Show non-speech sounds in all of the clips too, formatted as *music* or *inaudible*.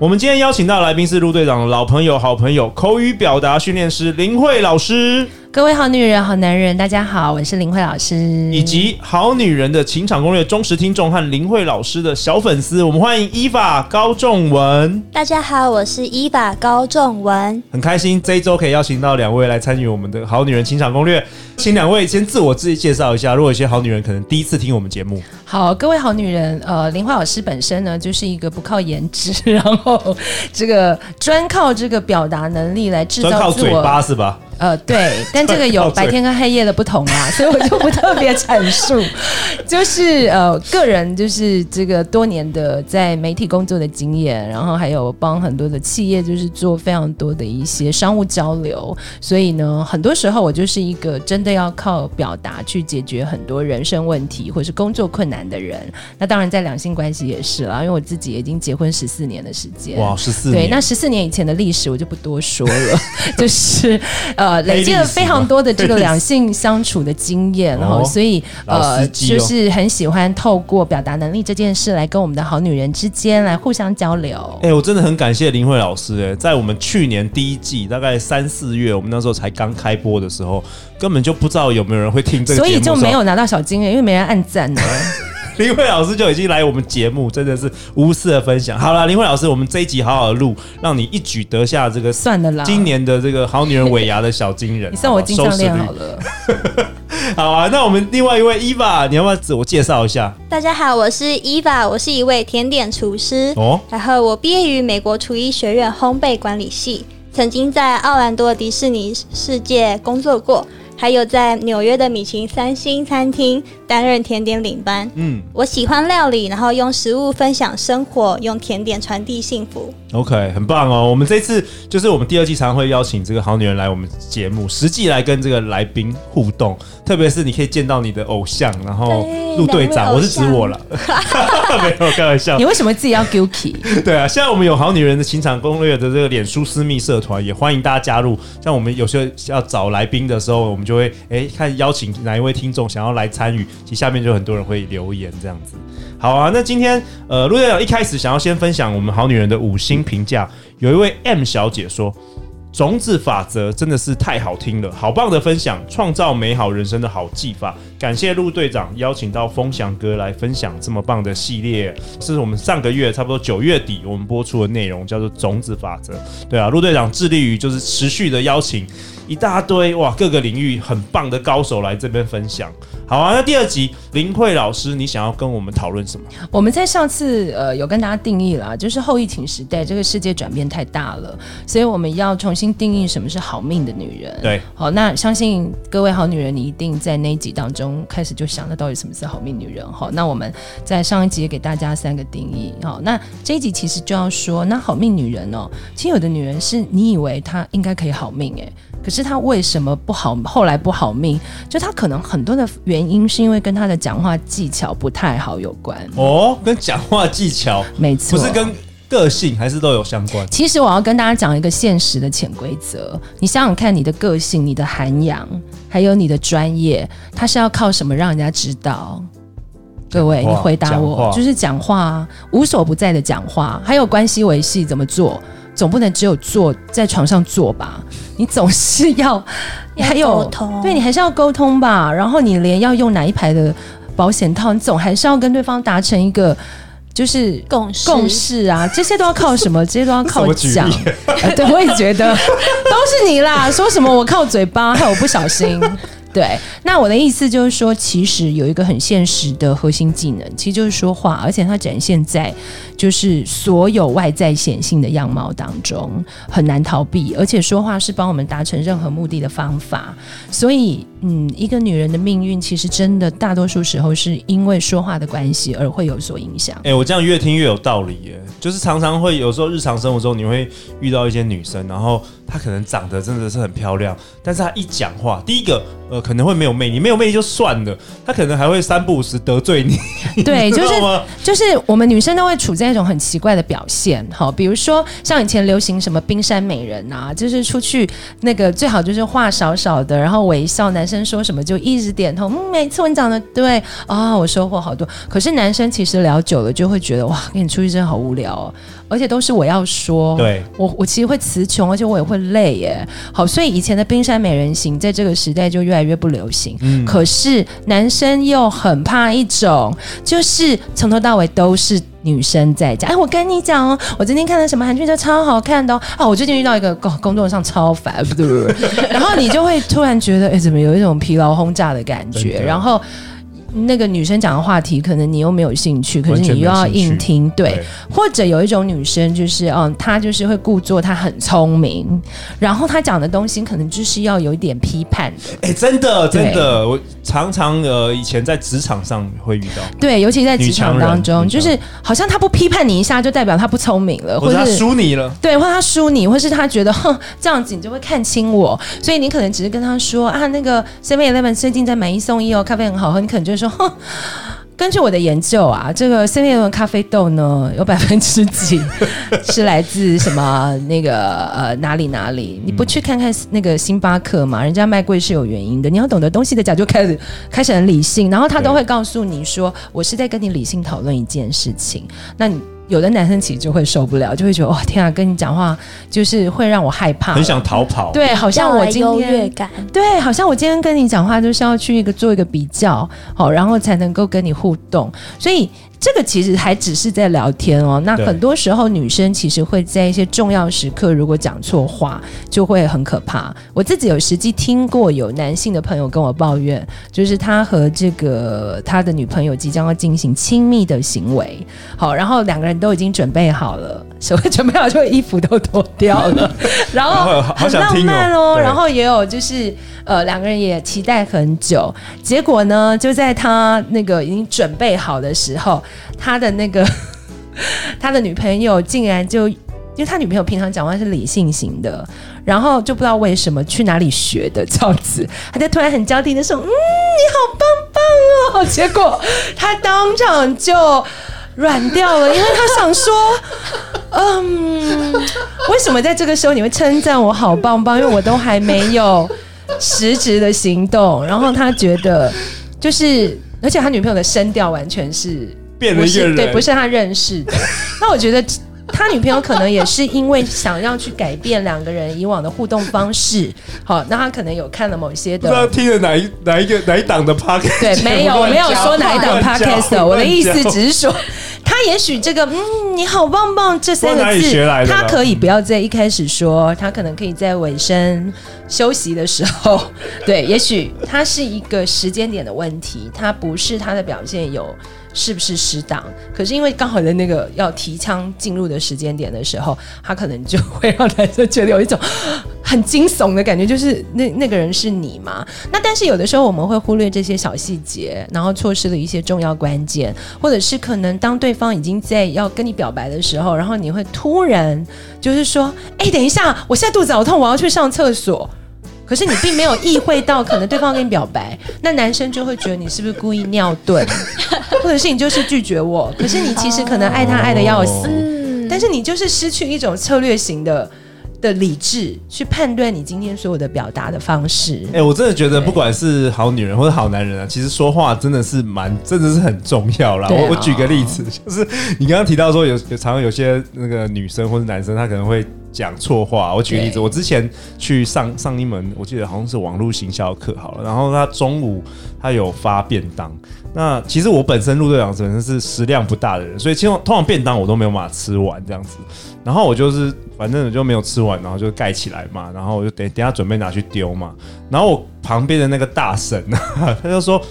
我们今天邀请到来宾是陆队长的老朋友、好朋友，口语表达训练师林慧老师。各位好女人、好男人，大家好，我是林慧老师，以及好女人的情场攻略忠实听众和林慧老师的小粉丝，我们欢迎伊法高仲文。大家好，我是伊法高仲文，很开心这一周可以邀请到两位来参与我们的好女人情场攻略，请两位先自我自己介绍一下。如果有些好女人可能第一次听我们节目，好，各位好女人，呃，林慧老师本身呢就是一个不靠颜值，然后这个专靠这个表达能力来制造自我，专靠嘴巴是吧？呃，对，*laughs* 但这个有白天跟黑夜的不同啊，所以我就不特别阐述。*laughs* 就是呃，个人就是这个多年的在媒体工作的经验，然后还有帮很多的企业就是做非常多的一些商务交流，所以呢，很多时候我就是一个真的要靠表达去解决很多人生问题或是工作困难的人。那当然在两性关系也是啦，因为我自己已经结婚十四年的时间。哇，十四年。对，那十四年以前的历史我就不多说了，*laughs* 就是。呃，累积了非常多的这个 *laughs* 两性相处的经验，然后所以呃，就是很喜欢透过表达能力这件事来跟我们的好女人之间来互相交流。哎，我真的很感谢林慧老师哎，在我们去年第一季大概三四月，我们那时候才刚开播的时候，根本就不知道有没有人会听这个，所以就没有拿到小金人，因为没人按赞呢。*laughs* *laughs* 林慧老师就已经来我们节目，真的是无私的分享。好了，林慧老师，我们这一集好好的录，让你一举得下这个算了啦，今年的这个好女人尾牙的小金人，你算我金项链好了。*laughs* 好啊，那我们另外一位伊法，你要不要自我介绍一下？大家好，我是伊法，我是一位甜点厨师哦。然后我毕业于美国厨艺学院烘焙管理系，曾经在奥兰多迪士尼世界工作过。还有在纽约的米其林三星餐厅担任甜点领班。嗯，我喜欢料理，然后用食物分享生活，用甜点传递幸福。OK，很棒哦。我们这次就是我们第二季常会邀请这个好女人来我们节目，实际来跟这个来宾互动。特别是你可以见到你的偶像，然后陆队长，我是指我了，*laughs* 没有开玩笑。你为什么自己要 guilty？*laughs* 对啊，现在我们有好女人的情场攻略的这个脸书私密社团，也欢迎大家加入。像我们有时候要找来宾的时候，我们就会哎看邀请哪一位听众想要来参与，其实下面就很多人会留言这样子。好啊，那今天呃陆队长一开始想要先分享我们好女人的五星评价，有一位 M 小姐说。种子法则真的是太好听了，好棒的分享，创造美好人生的好技法。感谢陆队长邀请到风翔哥来分享这么棒的系列，是我们上个月差不多九月底我们播出的内容，叫做种子法则。对啊，陆队长致力于就是持续的邀请一大堆哇各个领域很棒的高手来这边分享。好啊，那第二集林慧老师，你想要跟我们讨论什么？我们在上次呃有跟大家定义了，就是后疫情时代这个世界转变太大了，所以我们要重新定义什么是好命的女人。对，好，那相信各位好女人，你一定在那一集当中开始就想了到底什么是好命女人。好，那我们在上一集也给大家三个定义。好，那这一集其实就要说，那好命女人哦，其实有的女人是你以为她应该可以好命诶，可是她为什么不好？后来不好命，就她可能很多的原。原因是因为跟她的讲话技巧不太好有关哦，跟讲话技巧没错，不是跟个性还是都有相关。其实我要跟大家讲一个现实的潜规则，你想想看，你的个性、你的涵养，还有你的专业，它是要靠什么让人家知道？各位，你回答我，就是讲话无所不在的讲话，还有关系维系怎么做？总不能只有坐在床上坐吧？你总是要，你还有对，你还是要沟通吧。然后你连要用哪一排的保险套，你总还是要跟对方达成一个就是共识共识啊。这些都要靠什么？*laughs* 这些都要靠讲。对，我也觉得 *laughs* 都是你啦。说什么我靠嘴巴，害我不小心。对，那我的意思就是说，其实有一个很现实的核心技能，其实就是说话，而且它展现在。就是所有外在显性的样貌当中很难逃避，而且说话是帮我们达成任何目的的方法。所以，嗯，一个女人的命运其实真的大多数时候是因为说话的关系而会有所影响。哎、欸，我这样越听越有道理耶，就是常常会有时候日常生活中你会遇到一些女生，然后她可能长得真的是很漂亮，但是她一讲话，第一个呃可能会没有魅力，没有魅力就算了，她可能还会三不五时得罪你。对，*laughs* 就是就是我们女生都会处在一种很奇怪的表现，好，比如说像以前流行什么冰山美人啊，就是出去那个最好就是话少少的，然后微笑，男生说什么就一直点头，嗯，没错，你讲的对啊、哦，我收获好多。可是男生其实聊久了就会觉得哇，跟你出去真的好无聊哦。而且都是我要说，对我我其实会词穷，而且我也会累耶。好，所以以前的冰山美人型在这个时代就越来越不流行。嗯，可是男生又很怕一种，就是从头到尾都是女生在家。哎，我跟你讲哦，我今天看了什么韩剧，就超好看的哦。啊，我最近遇到一个工工作上超烦，不对不对。*laughs* 然后你就会突然觉得，哎，怎么有一种疲劳轰炸的感觉？然后。那个女生讲的话题，可能你又没有兴趣，可是你又要硬听，对，对。或者有一种女生，就是嗯，她就是会故作她很聪明，然后她讲的东西可能就是要有一点批判的。哎、欸，真的，真的，我常常呃，以前在职场上会遇到，对，尤其在职场当中，就是好像她不批判你一下，就代表她不聪明了，或者她输你了，对，或者她输你，或是她觉得哼这样子你就会看清我，所以你可能只是跟她说啊，那个 Seven Eleven 最近在买一送一哦，咖啡很好喝，你可能就说。哼，根据我的研究啊，这个 Seven 的咖啡豆呢，有百分之几 *laughs* 是来自什么那个呃哪里哪里？你不去看看那个星巴克嘛？人家卖贵是有原因的。你要懂得东西的讲，就开始开始很理性，然后他都会告诉你说，我是在跟你理性讨论一件事情。那你。有的男生其实就会受不了，就会觉得哇天啊，跟你讲话就是会让我害怕，很想逃跑。对，好像我今天优越感，对，好像我今天跟你讲话就是要去一个做一个比较，好，然后才能够跟你互动，所以。这个其实还只是在聊天哦。那很多时候女生其实会在一些重要时刻，如果讲错话，就会很可怕。我自己有实际听过有男性的朋友跟我抱怨，就是他和这个他的女朋友即将要进行亲密的行为，好，然后两个人都已经准备好了，所谓准备好就衣服都脱掉了，*laughs* 然后很浪漫哦。然后也有就是呃两个人也期待很久，结果呢就在他那个已经准备好的时候。他的那个，*laughs* 他的女朋友竟然就，因为他女朋友平常讲话是理性型的，然后就不知道为什么去哪里学的这样子，他就突然很娇滴的说：“嗯，你好棒棒哦。”结果他当场就软掉了，因为他想说：“ *laughs* 嗯，为什么在这个时候你会称赞我好棒棒？因为我都还没有实质的行动。”然后他觉得就是。而且他女朋友的声调完全是变了一个人，对，不是他认识的。那我觉得他女朋友可能也是因为想要去改变两个人以往的互动方式。好，那他可能有看了某些的，不知道听了哪一哪一个哪一档的 podcast。对，没有，我没有说哪一档 *laughs* podcast。我的意思只是说，他也许这个嗯，你好棒棒这三个字，他可以不要在一开始说，他可能可以在尾声。休息的时候，*laughs* 对，也许他是一个时间点的问题，他不是他的表现有是不是适当，可是因为刚好在那个要提枪进入的时间点的时候，他可能就会让男生觉得有一种很惊悚的感觉，就是那 *laughs* 那个人是你吗？那但是有的时候我们会忽略这些小细节，然后错失了一些重要关键，或者是可能当对方已经在要跟你表白的时候，然后你会突然就是说，哎，等一下，我现在肚子好痛，我要去上厕所。可是你并没有意会到，可能对方跟你表白，*laughs* 那男生就会觉得你是不是故意尿遁，*laughs* 或者是你就是拒绝我。可是你其实可能爱他爱的要死，但是你就是失去一种策略型的的理智去判断你今天所有的表达的方式。哎、欸，我真的觉得不管是好女人或者好男人啊，其实说话真的是蛮，真的是很重要啦。我我举个例子，就是你刚刚提到说有有常常有些那个女生或者男生，他可能会。讲错话，我举个例子，我之前去上上一门，我记得好像是网络行销课好了，然后他中午他有发便当，那其实我本身陆队长本身是食量不大的人，所以其实通常便当我都没有办法吃完这样子，然后我就是反正就没有吃完，然后就盖起来嘛，然后我就等等下准备拿去丢嘛，然后我旁边的那个大婶啊，他就说。*laughs*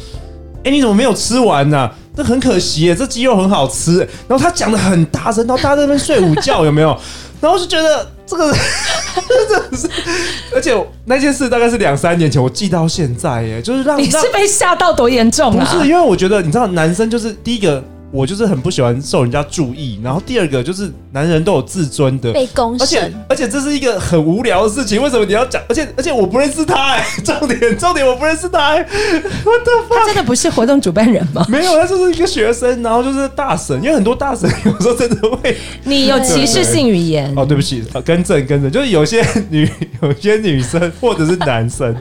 哎，你怎么没有吃完呢？这很可惜耶，这鸡肉很好吃。然后他讲的很大声，然后大家在那边睡午觉，有没有？然后就觉得这个 *laughs* 真的是，而且那件事大概是两三年前，我记到现在耶，就是让你是被吓到多严重啊？不是，因为我觉得你知道，男生就是第一个。我就是很不喜欢受人家注意，然后第二个就是男人都有自尊的，被公，而且而且这是一个很无聊的事情，为什么你要讲？而且而且我不认识他哎，*laughs* 重点重点我不认识他哎，我的妈！他真的不是活动主办人吗？没有，他就是一个学生，然后就是大神，因为很多大神有时候真的会，*laughs* 你有歧视性语言哦，对不起，更正更正，就是有些女 *laughs* 有些女生或者是男生，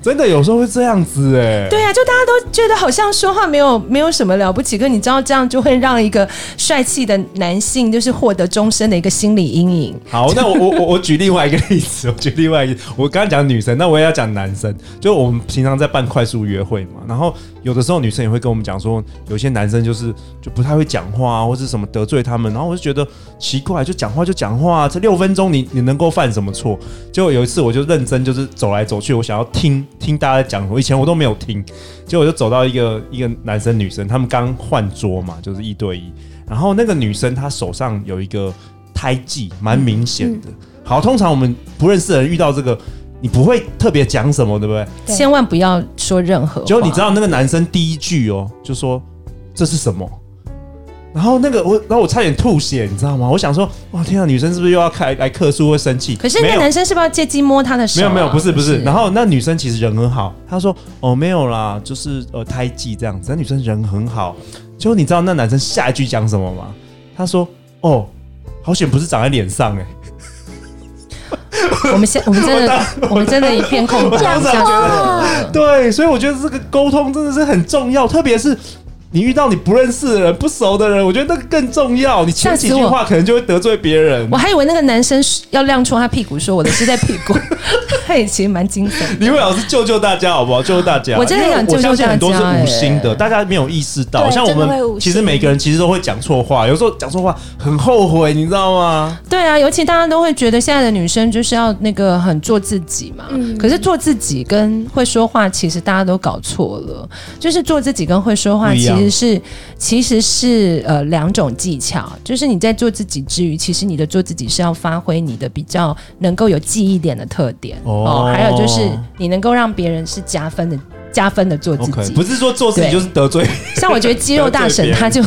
真的有时候会这样子哎，对啊，就大家都觉得好像说话没有没有什么了不起，可你知道这样就。就会让一个帅气的男性，就是获得终身的一个心理阴影。好，那我我我 *laughs* 我举另外一个例子，我举另外一个，我刚刚讲女生，那我也要讲男生。就我们平常在办快速约会嘛，然后有的时候女生也会跟我们讲说，有些男生就是就不太会讲话啊，或是什么得罪他们，然后我就觉得奇怪，就讲话就讲话，这六分钟你你能够犯什么错？结果有一次我就认真就是走来走去，我想要听听大家讲，我以前我都没有听。结果我就走到一个一个男生女生，他们刚换桌嘛，就是一对一。然后那个女生她手上有一个胎记，蛮明显的。好，通常我们不认识的人遇到这个，你不会特别讲什么，对不对？千万不要说任何。结果你知道那个男生第一句哦，就说这是什么？然后那个我，然后我差点吐血，你知道吗？我想说，哇天啊，女生是不是又要开来客诉，会生气？可是那男生是不是要借机摸她的手？没有没有，不是不是。然后那女生其实人很好，她说哦没有啦，就是呃胎记这样子。那女生人很好，结果你知道那男生下一句讲什么吗？他说哦，好险不是长在脸上哎。*laughs* 我们现我们真的我们真的一片空白。对，所以我觉得这个沟通真的是很重要，特别是。你遇到你不认识的人、不熟的人，我觉得那个更重要。你前几句话可能就会得罪别人我。我还以为那个男生要亮出他屁股，说我的是在屁股，*laughs* 他也其实蛮精神。李伟老师救救大家好不好？救救大家！我真的想救救大家。我相信很多是无心的，大家没有意识到。像我们其实每个人其实都会讲错话，有时候讲错话很后悔，你知道吗？对啊，尤其大家都会觉得现在的女生就是要那个很做自己嘛。嗯。可是做自己跟会说话，其实大家都搞错了。就是做自己跟会说话，其实是。其实是呃两种技巧，就是你在做自己之余，其实你的做自己是要发挥你的比较能够有记忆点的特点哦，哦，还有就是你能够让别人是加分的加分的做自己，okay, 不是说做自己就是得罪。*laughs* 像我觉得肌肉大神他就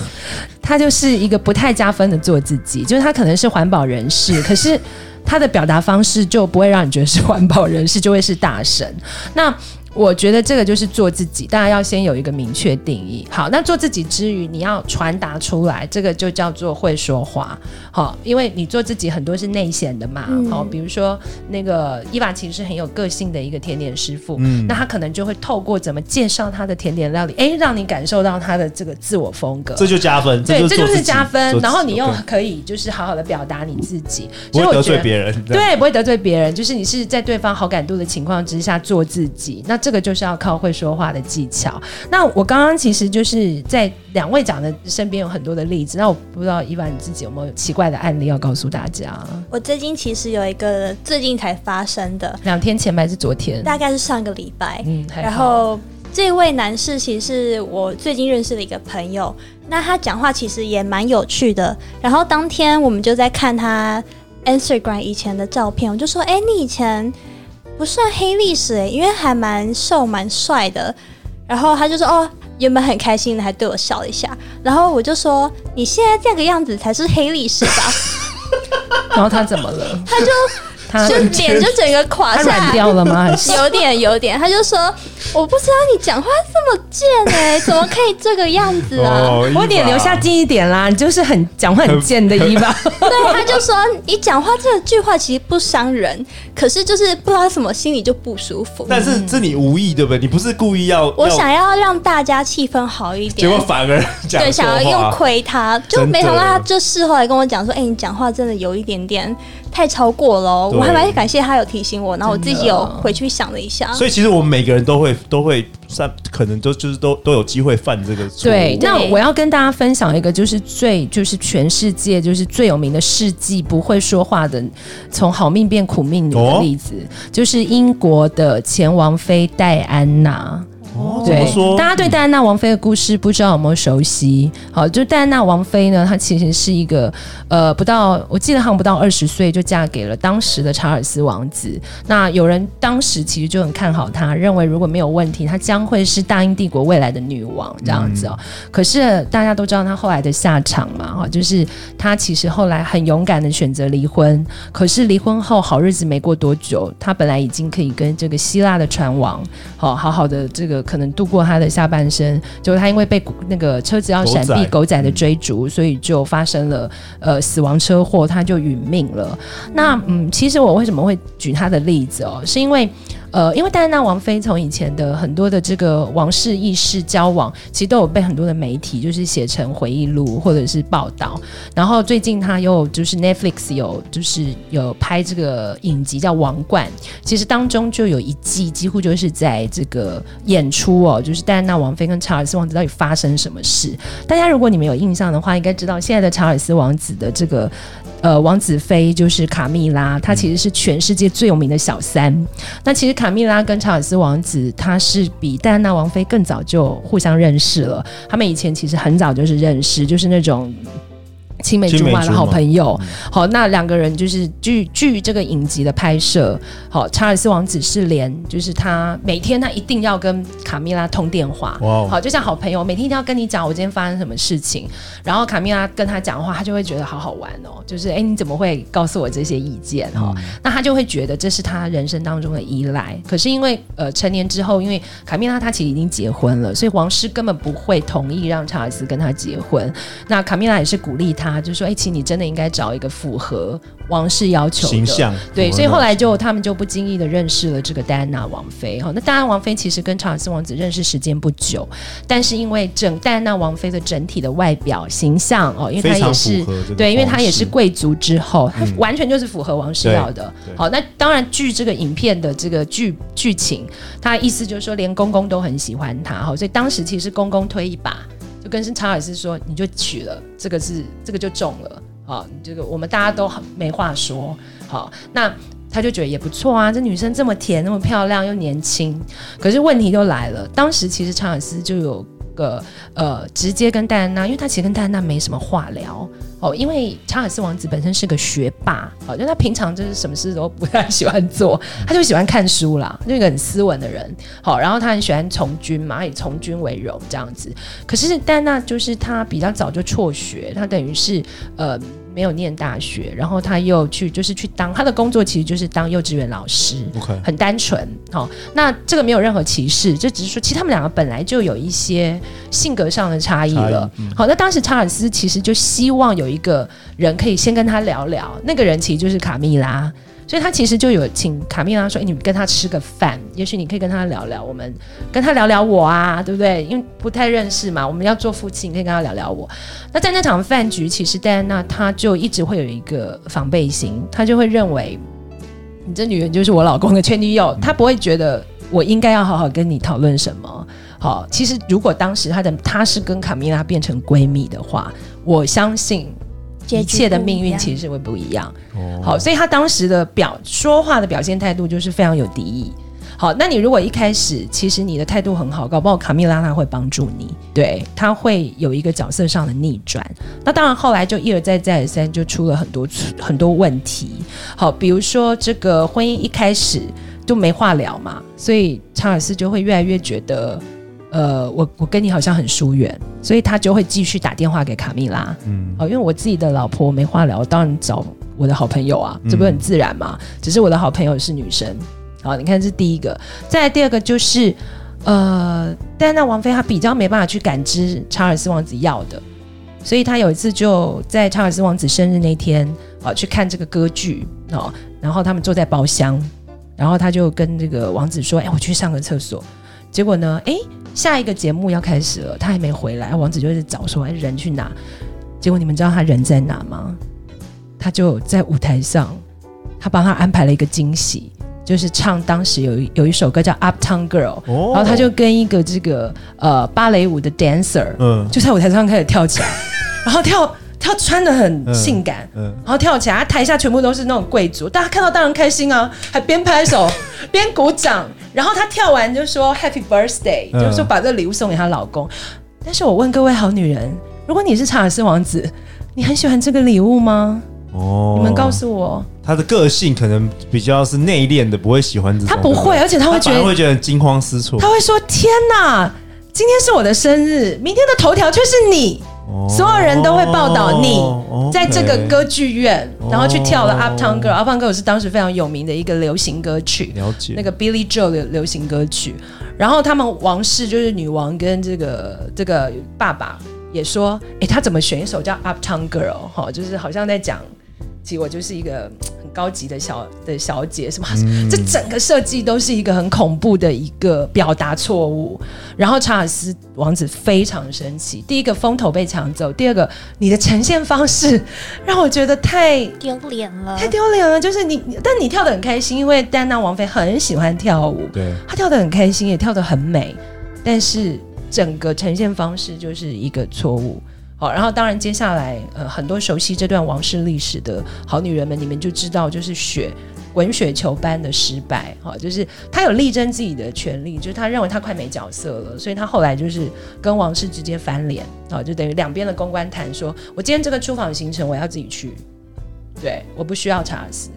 他就是一个不太加分的做自己，就是他可能是环保人士，*laughs* 可是他的表达方式就不会让你觉得是环保人士，就会是大神。那。我觉得这个就是做自己，大家要先有一个明确定义。好，那做自己之余，你要传达出来，这个就叫做会说话。好，因为你做自己很多是内显的嘛。好，比如说那个伊娃其实是很有个性的一个甜点师傅，嗯，那他可能就会透过怎么介绍他的甜点料理，哎，让你感受到他的这个自我风格，这就加分。对，这就是加分。然后你又可以就是好好的表达你自己，不会得罪别人。对，不会得罪别人，就是你是在对方好感度的情况之下做自己。那这个就是要靠会说话的技巧。那我刚刚其实就是在两位讲的身边有很多的例子。那我不知道伊凡你自己有没有奇怪的案例要告诉大家？我最近其实有一个最近才发生的，两天前还是昨天？大概是上个礼拜。嗯，然后这位男士其实是我最近认识的一个朋友。那他讲话其实也蛮有趣的。然后当天我们就在看他 Instagram 以前的照片，我就说：“哎、欸，你以前。”不算黑历史诶，因为还蛮瘦蛮帅的。然后他就说：“哦，原本很开心的，还对我笑了一下。”然后我就说：“你现在这个样子才是黑历史吧？” *laughs* 然后他怎么了？他就。他就脸就整个垮下来，掉了吗？有点有点，他就说：“我不知道你讲话这么贱哎、欸，怎么可以这个样子啊？”哦、我脸留下近一点啦，你就是很讲话很贱的伊娃。*laughs* 对，他就说：“你讲话这句话其实不伤人，可是就是不知道什么心里就不舒服。”但是这你无意对不对？你不是故意要，我想要让大家气氛好一点，结果反而对，想要用亏他，就没想到他就事后来跟我讲说：“哎、欸，你讲话真的有一点点。”太超过了，我还蛮感谢他有提醒我，然后我自己有回去想了一下。所以其实我们每个人都会都会算，可能都就是都都有机会犯这个错。对，那我要跟大家分享一个，就是最就是全世界就是最有名的事迹不会说话的，从好命变苦命女的例子，哦、就是英国的前王妃戴安娜。哦，对，大家对戴安娜王妃的故事不知道有没有熟悉？好，就戴安娜王妃呢，她其实是一个呃，不到我记得好像不到二十岁就嫁给了当时的查尔斯王子。那有人当时其实就很看好她，认为如果没有问题，她将会是大英帝国未来的女王这样子哦。嗯、可是大家都知道她后来的下场嘛，哈，就是她其实后来很勇敢的选择离婚。可是离婚后好日子没过多久，她本来已经可以跟这个希腊的船王好好好的这个。可能度过他的下半生，就他因为被那个车子要闪避狗仔的追逐，嗯、所以就发生了呃死亡车祸，他就殒命了。那嗯，其实我为什么会举他的例子哦，是因为。呃，因为戴安娜王妃从以前的很多的这个王室议事交往，其实都有被很多的媒体就是写成回忆录或者是报道。然后最近他又就是 Netflix 有就是有拍这个影集叫《王冠》，其实当中就有一季几乎就是在这个演出哦，就是戴安娜王妃跟查尔斯王子到底发生什么事。大家如果你们有印象的话，应该知道现在的查尔斯王子的这个。呃，王子妃就是卡蜜拉，她其实是全世界最有名的小三。那其实卡蜜拉跟查尔斯王子，他是比戴安娜王妃更早就互相认识了。他们以前其实很早就是认识，就是那种。青梅竹马的好朋友，嗯、好，那两个人就是据据这个影集的拍摄，好，查尔斯王子是连就是他每天他一定要跟卡米拉通电话，哇好，就像好朋友，每天一定要跟你讲我今天发生什么事情，然后卡米拉跟他讲话，他就会觉得好好玩哦，就是哎，你怎么会告诉我这些意见哈？嗯、那他就会觉得这是他人生当中的依赖。可是因为呃成年之后，因为卡米拉她其实已经结婚了，所以王室根本不会同意让查尔斯跟他结婚。那卡米拉也是鼓励他。他就说：“哎，其实你真的应该找一个符合王室要求的形象。”对，所以后来就他们就不经意的认识了这个戴安娜王妃。哈，那戴安娜王妃其实跟查尔斯王子认识时间不久，但是因为整戴安娜王妃的整体的外表形象哦，因为她也是对，因为她也是贵族之后，她完全就是符合王室要的。好，那当然据这个影片的这个剧剧情，他的意思就是说连公公都很喜欢她。哈，所以当时其实公公推一把。跟查尔斯说，你就娶了这个是这个就中了啊，这个我们大家都很没话说。好，那他就觉得也不错啊，这女生这么甜，那么漂亮又年轻。可是问题就来了，当时其实查尔斯就有个呃，直接跟戴安娜，因为他其实跟戴安娜没什么话聊。哦，因为查尔斯王子本身是个学霸，好，就他平常就是什么事都不太喜欢做，他就喜欢看书啦，就一个很斯文的人。好，然后他很喜欢从军嘛，以从军为荣这样子。可是戴安娜就是他比较早就辍学，他等于是呃。没有念大学，然后他又去，就是去当他的工作，其实就是当幼稚园老师.很单纯。好、哦，那这个没有任何歧视，就只是说，其实他们两个本来就有一些性格上的差异了。好、那当时查尔斯其实就希望有一个人可以先跟他聊聊，那个人其实就是卡蜜拉。所以他其实就有请卡蜜拉说：“哎，你跟他吃个饭，也许你可以跟他聊聊，我们跟他聊聊我啊，对不对？因为不太认识嘛，我们要做夫妻，你可以跟他聊聊我。那在那场饭局，其实戴安娜她就一直会有一个防备心，她就会认为你这女人就是我老公的前女友，她不会觉得我应该要好好跟你讨论什么。好，其实如果当时她的她是跟卡蜜拉变成闺蜜的话，我相信。”一切的命运其实是会不一样。好，所以他当时的表说话的表现态度就是非常有敌意。好，那你如果一开始其实你的态度很好，搞不好卡蜜拉他会帮助你，对，他会有一个角色上的逆转。那当然后来就一而再再而三就出了很多很多问题。好，比如说这个婚姻一开始就没话聊嘛，所以查尔斯就会越来越觉得。呃，我我跟你好像很疏远，所以他就会继续打电话给卡蜜拉。嗯，哦，因为我自己的老婆没话聊，我当然找我的好朋友啊，这不是很自然嘛？嗯、只是我的好朋友是女生。好，你看这是第一个，再来第二个就是，呃，戴安娜王妃她比较没办法去感知查尔斯王子要的，所以她有一次就在查尔斯王子生日那天啊去看这个歌剧哦，然后他们坐在包厢，然后他就跟这个王子说：“哎，我去上个厕所。”结果呢，哎。下一个节目要开始了，他还没回来，王子就一直找说：“哎，人去哪？”结果你们知道他人在哪吗？他就在舞台上，他帮他安排了一个惊喜，就是唱当时有一有一首歌叫《Uptown Girl》，然后他就跟一个这个呃芭蕾舞的 dancer，嗯，就在舞台上开始跳起来，*laughs* 然后跳跳穿的很性感，嗯，然后跳起来，台下全部都是那种贵族，大家看到当然开心啊，还边拍手 *laughs* 边鼓掌。然后她跳完就说 Happy Birthday，、嗯、就是说把这个礼物送给她老公。但是我问各位好女人，如果你是查尔斯王子，你很喜欢这个礼物吗？哦，你们告诉我，他的个性可能比较是内敛的，不会喜欢这种。他不会，而且他会觉得会觉得惊慌失措。他会说：“天哪，今天是我的生日，明天的头条却是你，哦、所有人都会报道你在这个歌剧院，哦、然后去跳了 Uptown Girl。Uptown Girl 是当时非常有名的一个流行歌曲，了解那个 Billy Joel 的流行歌曲。然后他们王室就是女王跟这个这个爸爸也说：，哎，他怎么选一首叫 Uptown Girl？哈，就是好像在讲。”其实我就是一个很高级的小的小姐，是吗？嗯、这整个设计都是一个很恐怖的一个表达错误。然后查尔斯王子非常生气，第一个风头被抢走，第二个你的呈现方式让我觉得太丢脸了，太丢脸了。就是你，但你跳的很开心，因为戴安娜王妃很喜欢跳舞，对，她跳的很开心，也跳得很美，但是整个呈现方式就是一个错误。好，然后当然接下来，呃，很多熟悉这段王室历史的好女人们，你们就知道，就是雪滚雪球般的失败，哈，就是她有力争自己的权利，就是她认为她快没角色了，所以她后来就是跟王室直接翻脸，啊，就等于两边的公关谈说，我今天这个出访行程我要自己去，对，我不需要查尔斯，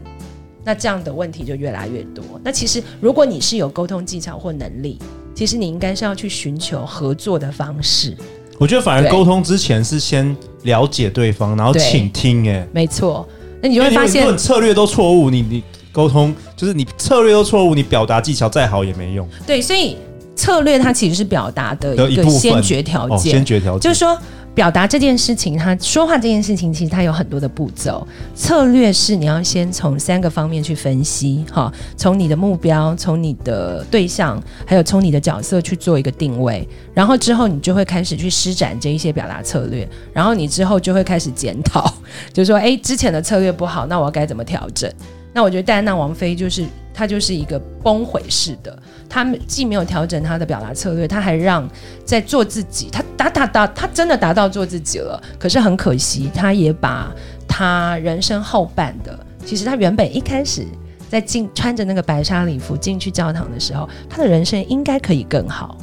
那这样的问题就越来越多。那其实如果你是有沟通技巧或能力，其实你应该是要去寻求合作的方式。我觉得反而沟通之前是先了解对方，然后倾听。哎，没错。那你就会发现，策略都错误，你你沟通就是你策略都错误，你表达技巧再好也没用。对，所以策略它其实是表达的一个先决条件，先决条件就是说。表达这件事情，他说话这件事情，其实它有很多的步骤。策略是你要先从三个方面去分析，哈，从你的目标，从你的对象，还有从你的角色去做一个定位，然后之后你就会开始去施展这一些表达策略，然后你之后就会开始检讨，*laughs* 就说，诶，之前的策略不好，那我该怎么调整？那我觉得戴安娜王妃就是她就是一个崩毁式的，她既没有调整她的表达策略，她还让在做自己，她达达达，她真的达到做自己了。可是很可惜，她也把她人生后半的，其实她原本一开始在进穿着那个白纱礼服进去教堂的时候，她的人生应该可以更好。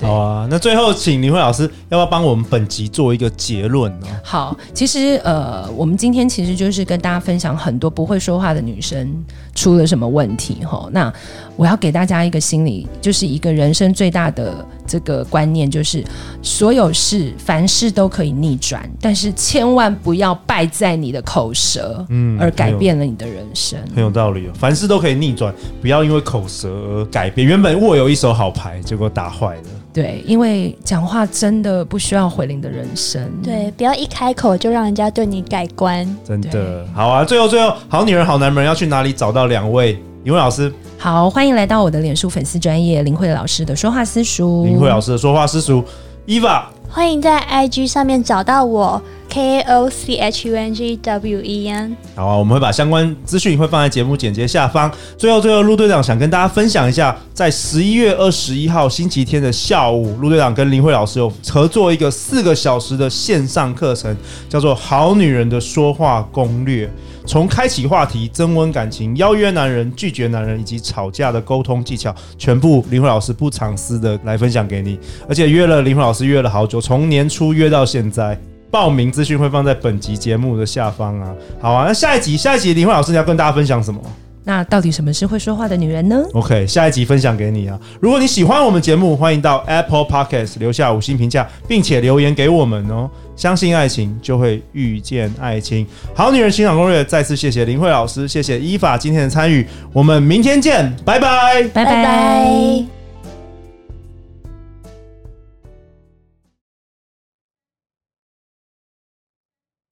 好啊，那最后请林慧老师要不要帮我们本集做一个结论呢？好，其实呃，我们今天其实就是跟大家分享很多不会说话的女生出了什么问题哈。那我要给大家一个心理，就是一个人生最大的这个观念，就是所有事凡事都可以逆转，但是千万不要败在你的口舌，嗯，而改变了你的人生。很有道理哦，凡事都可以逆转，不要因为口舌而改变。原本握有一手好牌，结果打坏了。对，因为讲话真的不需要毁了你的人生。对，不要一开口就让人家对你改观。真的，好啊！最后，最后，好女人、好男人要去哪里找到两位？林慧老师，好，欢迎来到我的脸书粉丝专业林慧老师的说话私塾。林慧老师的说话私塾，Eva，欢迎在 IG 上面找到我。K O C H U N G W E N。好啊，我们会把相关资讯会放在节目简介下方。最后，最后，陆队长想跟大家分享一下，在十一月二十一号星期天的下午，陆队长跟林慧老师有合作一个四个小时的线上课程，叫做《好女人的说话攻略》，从开启话题、增温感情、邀约男人、拒绝男人以及吵架的沟通技巧，全部林慧老师不藏私的来分享给你。而且约了林慧老师约了好久，从年初约到现在。报名资讯会放在本集节目的下方啊。好啊，那下一集，下一集林慧老师你要跟大家分享什么？那到底什么是会说话的女人呢？OK，下一集分享给你啊。如果你喜欢我们节目，欢迎到 Apple Podcast 留下五星评价，并且留言给我们哦。相信爱情，就会遇见爱情。好女人情场攻略，再次谢谢林慧老师，谢谢依法今天的参与，我们明天见，拜拜，拜拜。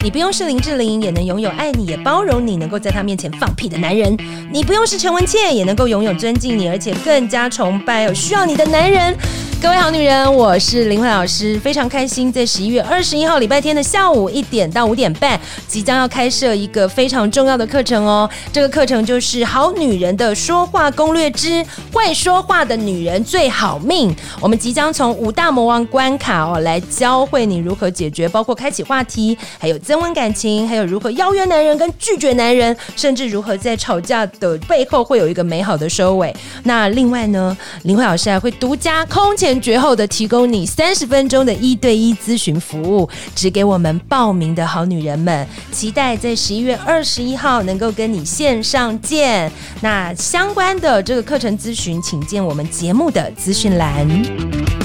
你不用是林志玲，也能拥有爱你也包容你，能够在他面前放屁的男人。你不用是陈文茜，也能够拥有尊敬你，而且更加崇拜有需要你的男人。各位好女人，我是林慧老师，非常开心，在十一月二十一号礼拜天的下午一点到五点半，即将要开设一个非常重要的课程哦。这个课程就是《好女人的说话攻略之会说话的女人最好命》。我们即将从五大魔王关卡哦，来教会你如何解决，包括开启话题，还有增温感情，还有如何邀约男人跟拒绝男人，甚至如何在吵架的背后会有一个美好的收尾。那另外呢，林慧老师还会独家空前。绝后的提供你三十分钟的一对一咨询服务，只给我们报名的好女人们，期待在十一月二十一号能够跟你线上见。那相关的这个课程咨询，请见我们节目的资讯栏。